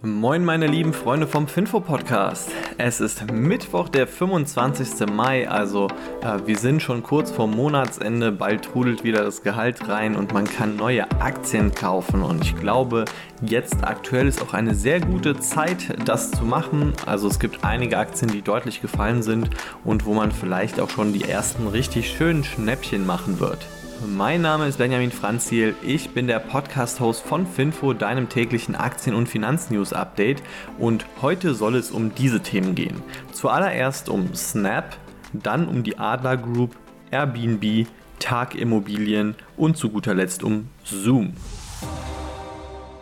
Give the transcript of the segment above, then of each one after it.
Moin meine lieben Freunde vom Finfo Podcast. Es ist Mittwoch, der 25. Mai, also äh, wir sind schon kurz vor Monatsende, bald trudelt wieder das Gehalt rein und man kann neue Aktien kaufen und ich glaube, jetzt aktuell ist auch eine sehr gute Zeit, das zu machen. Also es gibt einige Aktien, die deutlich gefallen sind und wo man vielleicht auch schon die ersten richtig schönen Schnäppchen machen wird. Mein Name ist Benjamin Franziel, ich bin der Podcast-Host von Finfo, deinem täglichen Aktien- und Finanznews-Update und heute soll es um diese Themen gehen. Zuallererst um Snap, dann um die Adler Group, Airbnb, Tag Immobilien und zu guter Letzt um Zoom.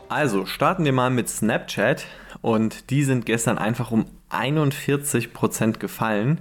Also starten wir mal mit Snapchat und die sind gestern einfach um 41% gefallen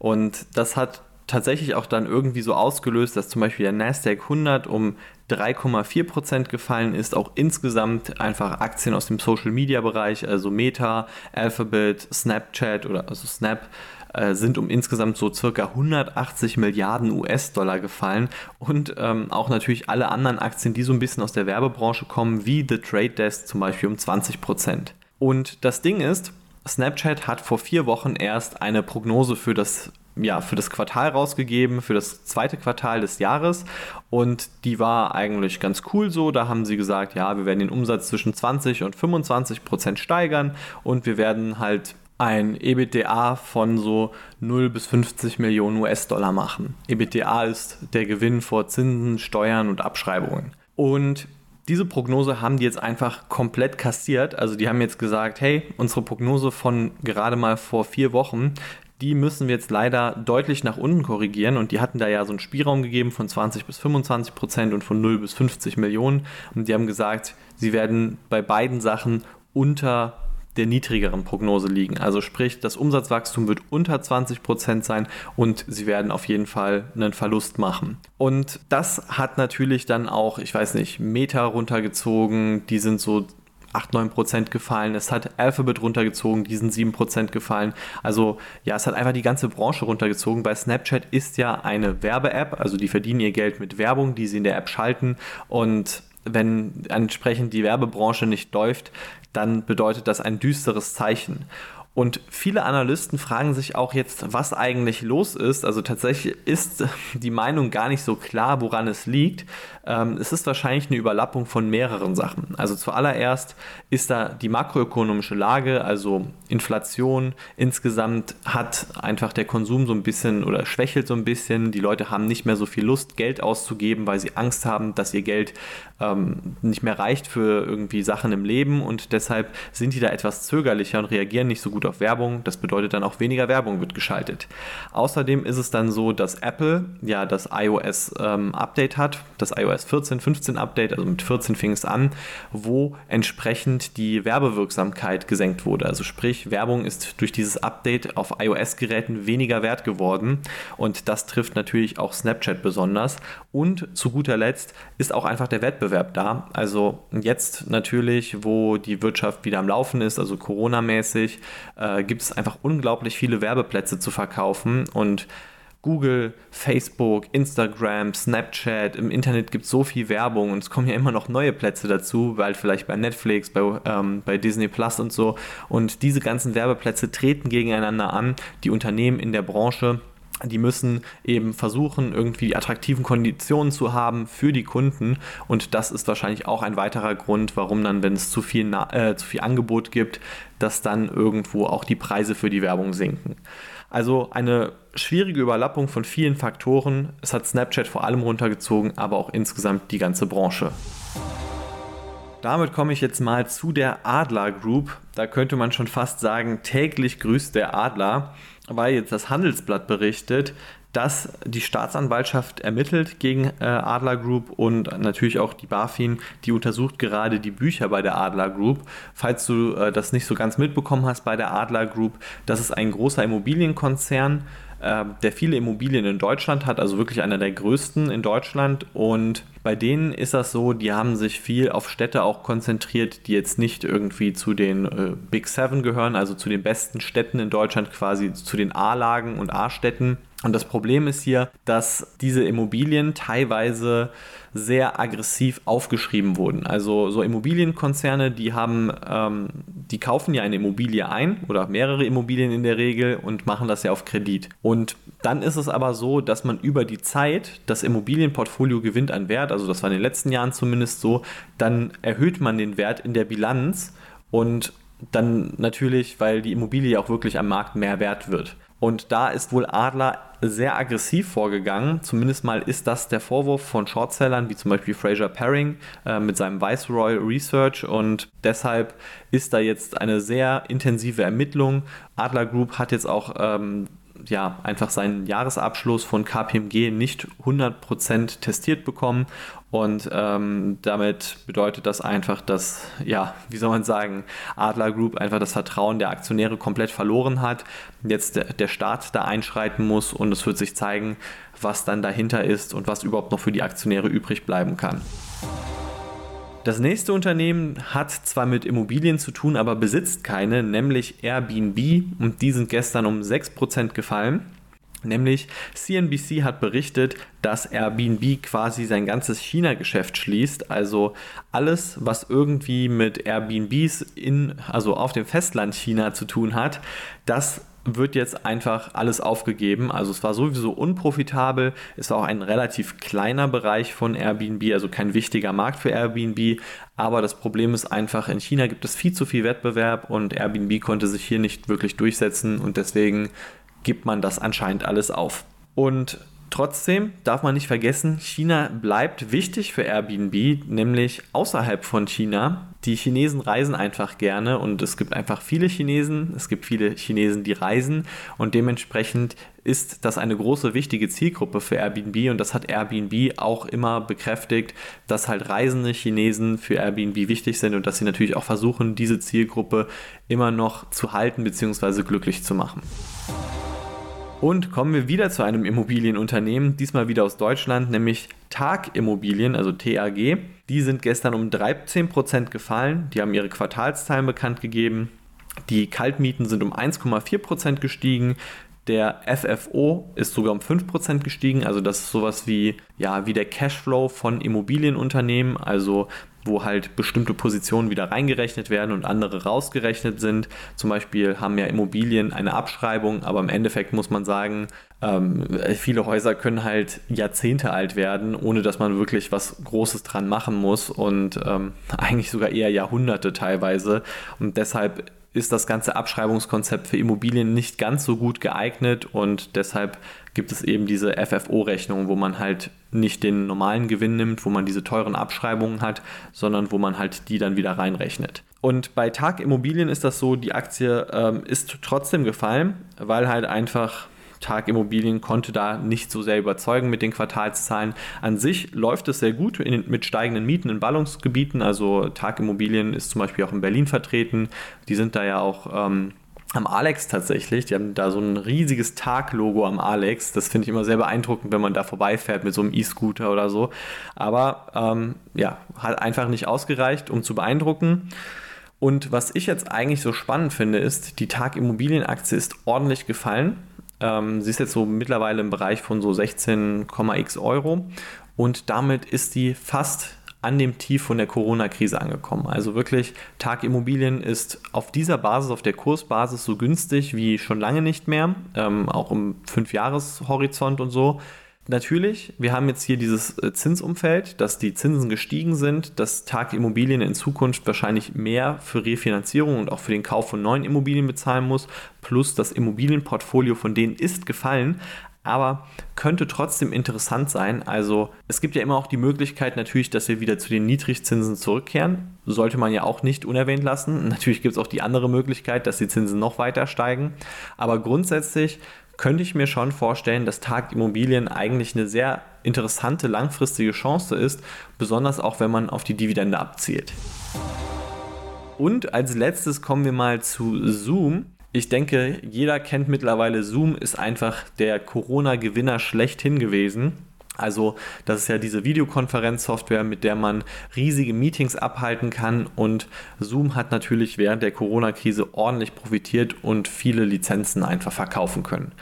und das hat tatsächlich auch dann irgendwie so ausgelöst, dass zum Beispiel der Nasdaq 100 um 3,4% gefallen ist. Auch insgesamt einfach Aktien aus dem Social-Media-Bereich, also Meta, Alphabet, Snapchat oder also Snap, äh, sind um insgesamt so circa 180 Milliarden US-Dollar gefallen und ähm, auch natürlich alle anderen Aktien, die so ein bisschen aus der Werbebranche kommen, wie The Trade Desk zum Beispiel um 20%. Und das Ding ist, Snapchat hat vor vier Wochen erst eine Prognose für das ja, für das Quartal rausgegeben, für das zweite Quartal des Jahres. Und die war eigentlich ganz cool so. Da haben sie gesagt, ja, wir werden den Umsatz zwischen 20 und 25 Prozent steigern und wir werden halt ein EBITDA von so 0 bis 50 Millionen US-Dollar machen. EBITDA ist der Gewinn vor Zinsen, Steuern und Abschreibungen. Und diese Prognose haben die jetzt einfach komplett kassiert. Also die haben jetzt gesagt, hey, unsere Prognose von gerade mal vor vier Wochen, die müssen wir jetzt leider deutlich nach unten korrigieren und die hatten da ja so einen Spielraum gegeben von 20 bis 25 Prozent und von 0 bis 50 Millionen und die haben gesagt, sie werden bei beiden Sachen unter der niedrigeren Prognose liegen. Also sprich, das Umsatzwachstum wird unter 20 Prozent sein und sie werden auf jeden Fall einen Verlust machen. Und das hat natürlich dann auch, ich weiß nicht, Meta runtergezogen, die sind so 8, 9 Prozent gefallen. Es hat Alphabet runtergezogen, die sind 7 Prozent gefallen. Also ja, es hat einfach die ganze Branche runtergezogen. Bei Snapchat ist ja eine Werbe-App, also die verdienen ihr Geld mit Werbung, die sie in der App schalten und wenn entsprechend die Werbebranche nicht läuft, dann bedeutet das ein düsteres Zeichen. Und viele Analysten fragen sich auch jetzt, was eigentlich los ist. Also tatsächlich ist die Meinung gar nicht so klar, woran es liegt. Ähm, es ist wahrscheinlich eine Überlappung von mehreren Sachen. Also zuallererst ist da die makroökonomische Lage, also Inflation. Insgesamt hat einfach der Konsum so ein bisschen oder schwächelt so ein bisschen. Die Leute haben nicht mehr so viel Lust, Geld auszugeben, weil sie Angst haben, dass ihr Geld ähm, nicht mehr reicht für irgendwie Sachen im Leben und deshalb sind die da etwas zögerlicher und reagieren nicht so gut auf Werbung. Das bedeutet dann auch weniger Werbung wird geschaltet. Außerdem ist es dann so, dass Apple ja das iOS ähm, Update hat, das iOS 14, 15 Update, also mit 14 fing es an, wo entsprechend die Werbewirksamkeit gesenkt wurde. Also sprich, Werbung ist durch dieses Update auf iOS-Geräten weniger wert geworden und das trifft natürlich auch Snapchat besonders. Und zu guter Letzt ist auch einfach der Wettbewerb da. Also jetzt natürlich, wo die Wirtschaft wieder am Laufen ist, also Corona-mäßig, äh, gibt es einfach unglaublich viele Werbeplätze zu verkaufen und Google, Facebook, Instagram, Snapchat, im Internet gibt es so viel Werbung und es kommen ja immer noch neue Plätze dazu, weil vielleicht bei Netflix, bei, ähm, bei Disney Plus und so. Und diese ganzen Werbeplätze treten gegeneinander an. Die Unternehmen in der Branche die müssen eben versuchen, irgendwie attraktiven Konditionen zu haben für die Kunden. Und das ist wahrscheinlich auch ein weiterer Grund, warum dann, wenn es zu viel, äh, zu viel Angebot gibt, dass dann irgendwo auch die Preise für die Werbung sinken. Also eine schwierige Überlappung von vielen Faktoren. Es hat Snapchat vor allem runtergezogen, aber auch insgesamt die ganze Branche. Damit komme ich jetzt mal zu der Adler Group. Da könnte man schon fast sagen, täglich grüßt der Adler weil jetzt das Handelsblatt berichtet, dass die Staatsanwaltschaft ermittelt gegen äh, Adler Group und natürlich auch die BaFin, die untersucht gerade die Bücher bei der Adler Group. Falls du äh, das nicht so ganz mitbekommen hast bei der Adler Group, das ist ein großer Immobilienkonzern, der viele Immobilien in Deutschland hat, also wirklich einer der größten in Deutschland. Und bei denen ist das so, die haben sich viel auf Städte auch konzentriert, die jetzt nicht irgendwie zu den äh, Big Seven gehören, also zu den besten Städten in Deutschland, quasi zu den A-Lagen und A-Städten, Und das Problem ist hier, dass diese Immobilien teilweise sehr aggressiv aufgeschrieben wurden. Also so Immobilienkonzerne, die haben, ähm, die kaufen ja eine Immobilie ein oder mehrere Immobilien in der Regel und machen das ja auf Kredit. Und dann ist es aber so, dass man über die Zeit das Immobilienportfolio gewinnt an Wert, also das war in den letzten Jahren zumindest so, dann erhöht man den Wert in der Bilanz und dann natürlich, weil die Immobilie auch wirklich am Markt mehr wert wird. Und da ist wohl Adler sehr aggressiv vorgegangen. Zumindest mal ist das der Vorwurf von Shortsellern, wie zum Beispiel Fraser Paring äh, mit seinem Viceroy Research. Und deshalb ist da jetzt eine sehr intensive Ermittlung. Adler Group hat jetzt auch ähm, ja, einfach seinen Jahresabschluss von KPMG nicht 100% testiert bekommen. Und ähm, damit bedeutet das einfach, dass, ja, wie soll man sagen, Adler Group einfach das Vertrauen der Aktionäre komplett verloren hat. Jetzt der, der Staat da einschreiten muss und es wird sich zeigen, was dann dahinter ist und was überhaupt noch für die Aktionäre übrig bleiben kann. Das nächste Unternehmen hat zwar mit Immobilien zu tun, aber besitzt keine, nämlich Airbnb und die sind gestern um 6% gefallen. Nämlich CNBC hat berichtet, dass Airbnb quasi sein ganzes China-Geschäft schließt. Also alles, was irgendwie mit Airbnbs in, also auf dem Festland China zu tun hat, das wird jetzt einfach alles aufgegeben. Also es war sowieso unprofitabel, es war auch ein relativ kleiner Bereich von Airbnb, also kein wichtiger Markt für Airbnb. Aber das Problem ist einfach, in China gibt es viel zu viel Wettbewerb und Airbnb konnte sich hier nicht wirklich durchsetzen und deswegen gibt man das anscheinend alles auf. Und Trotzdem darf man nicht vergessen, China bleibt wichtig für Airbnb, nämlich außerhalb von China. Die Chinesen reisen einfach gerne und es gibt einfach viele Chinesen, es gibt viele Chinesen, die reisen und dementsprechend ist das eine große wichtige Zielgruppe für Airbnb und das hat Airbnb auch immer bekräftigt, dass halt reisende Chinesen für Airbnb wichtig sind und dass sie natürlich auch versuchen, diese Zielgruppe immer noch zu halten bzw. glücklich zu machen. Und kommen wir wieder zu einem Immobilienunternehmen, diesmal wieder aus Deutschland, nämlich Tag Immobilien, also TAG. Die sind gestern um 13% gefallen. Die haben ihre Quartalszahlen bekannt gegeben. Die Kaltmieten sind um 1,4% gestiegen. Der FFO ist sogar um 5% gestiegen, also das ist sowas wie, ja, wie der Cashflow von Immobilienunternehmen, also wo halt bestimmte Positionen wieder reingerechnet werden und andere rausgerechnet sind. Zum Beispiel haben ja Immobilien eine Abschreibung, aber im Endeffekt muss man sagen, ähm, viele Häuser können halt Jahrzehnte alt werden, ohne dass man wirklich was Großes dran machen muss und ähm, eigentlich sogar eher Jahrhunderte teilweise. Und deshalb ist das ganze Abschreibungskonzept für Immobilien nicht ganz so gut geeignet und deshalb gibt es eben diese FFO-Rechnung, wo man halt nicht den normalen Gewinn nimmt, wo man diese teuren Abschreibungen hat, sondern wo man halt die dann wieder reinrechnet. Und bei Tag Immobilien ist das so, die Aktie ähm, ist trotzdem gefallen, weil halt einfach Tag Immobilien konnte da nicht so sehr überzeugen mit den Quartalszahlen. An sich läuft es sehr gut in, mit steigenden Mieten in Ballungsgebieten. Also Tag Immobilien ist zum Beispiel auch in Berlin vertreten. Die sind da ja auch ähm, am Alex tatsächlich. Die haben da so ein riesiges Tag-Logo am Alex. Das finde ich immer sehr beeindruckend, wenn man da vorbeifährt mit so einem E-Scooter oder so. Aber ähm, ja, hat einfach nicht ausgereicht, um zu beeindrucken. Und was ich jetzt eigentlich so spannend finde, ist, die Tag Immobilienaktie ist ordentlich gefallen. Ähm, sie ist jetzt so mittlerweile im Bereich von so 16,x Euro. Und damit ist die fast an dem Tief von der Corona-Krise angekommen. Also wirklich, Tag Immobilien ist auf dieser Basis, auf der Kursbasis so günstig wie schon lange nicht mehr, ähm, auch im Fünfjahreshorizont und so. Natürlich, wir haben jetzt hier dieses äh, Zinsumfeld, dass die Zinsen gestiegen sind, dass Tag Immobilien in Zukunft wahrscheinlich mehr für Refinanzierung und auch für den Kauf von neuen Immobilien bezahlen muss, plus das Immobilienportfolio von denen ist gefallen, aber könnte trotzdem interessant sein. Also es gibt ja immer auch die Möglichkeit natürlich, dass wir wieder zu den Niedrigzinsen zurückkehren. Sollte man ja auch nicht unerwähnt lassen. Natürlich gibt es auch die andere Möglichkeit, dass die Zinsen noch weiter steigen. Aber grundsätzlich könnte ich mir schon vorstellen, dass Tag Immobilien eigentlich eine sehr interessante langfristige Chance ist, besonders auch wenn man auf die Dividende abzielt. Und als letztes kommen wir mal zu Zoom. Ich denke, jeder kennt mittlerweile Zoom, ist einfach der Corona-Gewinner schlechthin gewesen. Also das ist ja diese Videokonferenzsoftware, mit der man riesige Meetings abhalten kann und Zoom hat natürlich während der Corona-Krise ordentlich profitiert und viele Lizenzen einfach verkaufen können.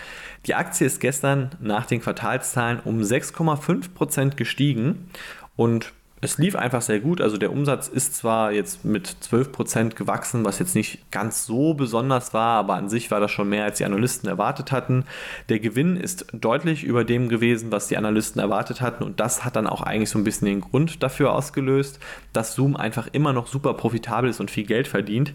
Die Aktie ist gestern nach den Quartalszahlen um 6,5% gestiegen und es lief einfach sehr gut. Also der Umsatz ist zwar jetzt mit 12% gewachsen, was jetzt nicht ganz so besonders war, aber an sich war das schon mehr, als die Analysten erwartet hatten. Der Gewinn ist deutlich über dem gewesen, was die Analysten erwartet hatten und das hat dann auch eigentlich so ein bisschen den Grund dafür ausgelöst, dass Zoom einfach immer noch super profitabel ist und viel Geld verdient.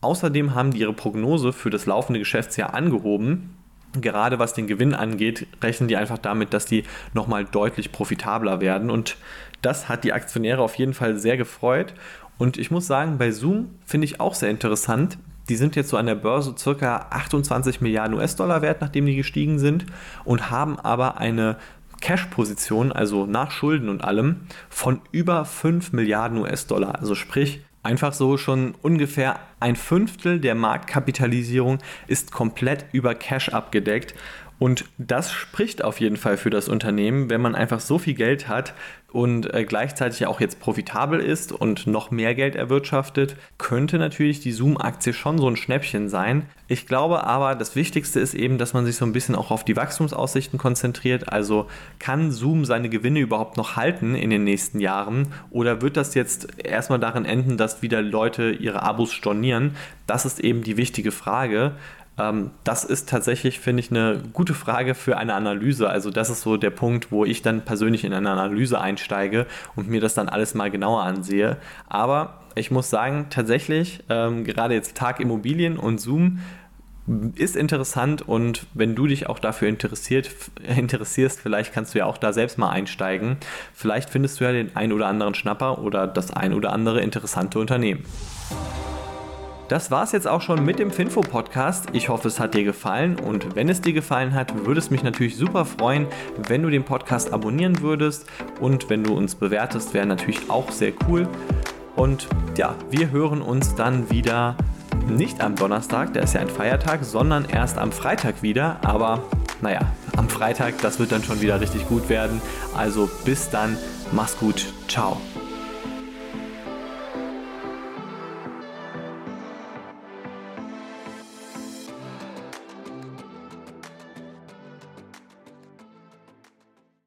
Außerdem haben die ihre Prognose für das laufende Geschäftsjahr angehoben gerade was den Gewinn angeht, rechnen die einfach damit, dass die nochmal deutlich profitabler werden. Und das hat die Aktionäre auf jeden Fall sehr gefreut. Und ich muss sagen, bei Zoom finde ich auch sehr interessant. Die sind jetzt so an der Börse circa 28 Milliarden US-Dollar wert, nachdem die gestiegen sind, und haben aber eine Cash-Position, also nach Schulden und allem, von über 5 Milliarden US-Dollar. Also sprich, Einfach so schon ungefähr ein Fünftel der Marktkapitalisierung ist komplett über Cash abgedeckt und das spricht auf jeden Fall für das Unternehmen, wenn man einfach so viel Geld hat und äh, gleichzeitig auch jetzt profitabel ist und noch mehr Geld erwirtschaftet, könnte natürlich die Zoom-Aktie schon so ein Schnäppchen sein. Ich glaube aber, das Wichtigste ist eben, dass man sich so ein bisschen auch auf die Wachstumsaussichten konzentriert. Also kann Zoom seine Gewinne überhaupt noch halten in den nächsten Jahren oder wird das jetzt erstmal darin enden, dass wieder Leute ihre Abos stornieren? Das ist eben die wichtige Frage. Ähm, das ist tatsächlich, finde ich, eine gute Frage für eine Analyse. Also das ist so der Punkt, wo ich dann persönlich in eine Analyse einsteige und mir das dann alles mal genauer ansehe. Aber ich muss sagen, tatsächlich, ähm, gerade jetzt Tag Immobilien und Zoom ist interessant und wenn du dich auch dafür interessiert, interessierst, vielleicht kannst du ja auch da selbst mal einsteigen. Vielleicht findest du ja den ein oder anderen Schnapper oder das ein oder andere interessante Unternehmen. Das war es jetzt auch schon mit dem Finfo-Podcast. Ich hoffe, es hat dir gefallen und wenn es dir gefallen hat, würde es mich natürlich super freuen, wenn du den Podcast abonnieren würdest und wenn du uns bewertest, wäre natürlich auch sehr cool. Und ja, wir hören uns dann wieder nicht am Donnerstag, der ist ja ein Feiertag, sondern erst am Freitag wieder. Aber naja, am Freitag, das wird dann schon wieder richtig gut werden. Also bis dann, mach's gut, ciao.